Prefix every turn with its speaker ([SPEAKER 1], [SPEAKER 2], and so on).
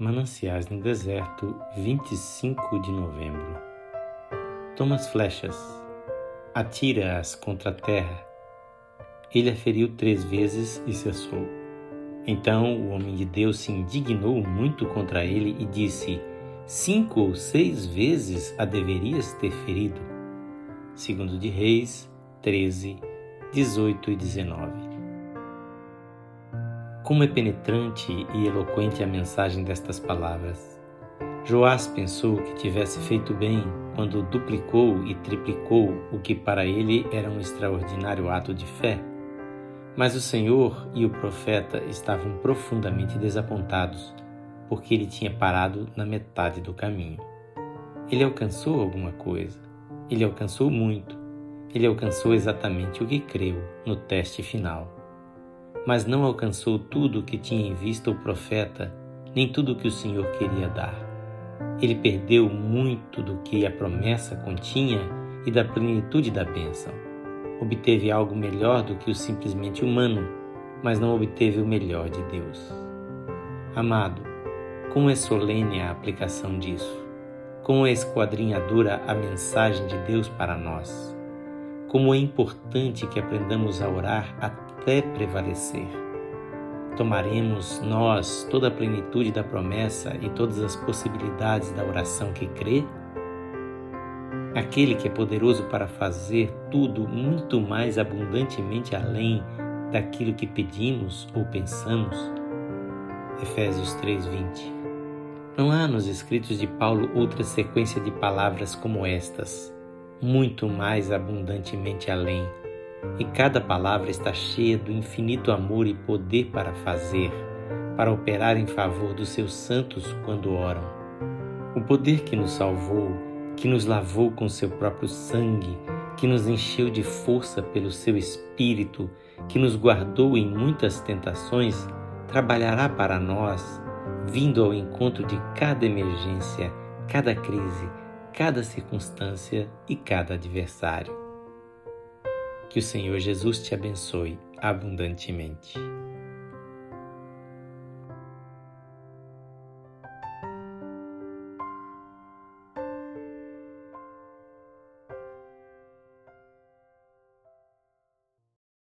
[SPEAKER 1] Mananciais no Deserto, 25 de novembro. Toma as flechas, atira-as contra a terra. Ele a feriu três vezes e cessou. Então o homem de Deus se indignou muito contra ele e disse: Cinco ou seis vezes a deverias ter ferido. Segundo de Reis 13, 18 e 19. Como é penetrante e eloquente a mensagem destas palavras. Joás pensou que tivesse feito bem quando duplicou e triplicou o que para ele era um extraordinário ato de fé. Mas o Senhor e o profeta estavam profundamente desapontados, porque ele tinha parado na metade do caminho. Ele alcançou alguma coisa, ele alcançou muito, ele alcançou exatamente o que creu no teste final mas não alcançou tudo o que tinha em vista o profeta, nem tudo o que o Senhor queria dar. Ele perdeu muito do que a promessa continha e da plenitude da bênção. Obteve algo melhor do que o simplesmente humano, mas não obteve o melhor de Deus. Amado, como é solene a aplicação disso? Como é esquadrinhadora a mensagem de Deus para nós? Como é importante que aprendamos a orar até prevalecer. Tomaremos nós toda a plenitude da promessa e todas as possibilidades da oração que crê? Aquele que é poderoso para fazer tudo muito mais abundantemente além daquilo que pedimos ou pensamos? Efésios 3:20. Não há nos escritos de Paulo outra sequência de palavras como estas muito mais abundantemente além. E cada palavra está cheia do infinito amor e poder para fazer, para operar em favor dos seus santos quando oram. O poder que nos salvou, que nos lavou com seu próprio sangue, que nos encheu de força pelo seu espírito, que nos guardou em muitas tentações, trabalhará para nós, vindo ao encontro de cada emergência, cada crise, cada circunstância e cada adversário. Que o Senhor Jesus te abençoe abundantemente.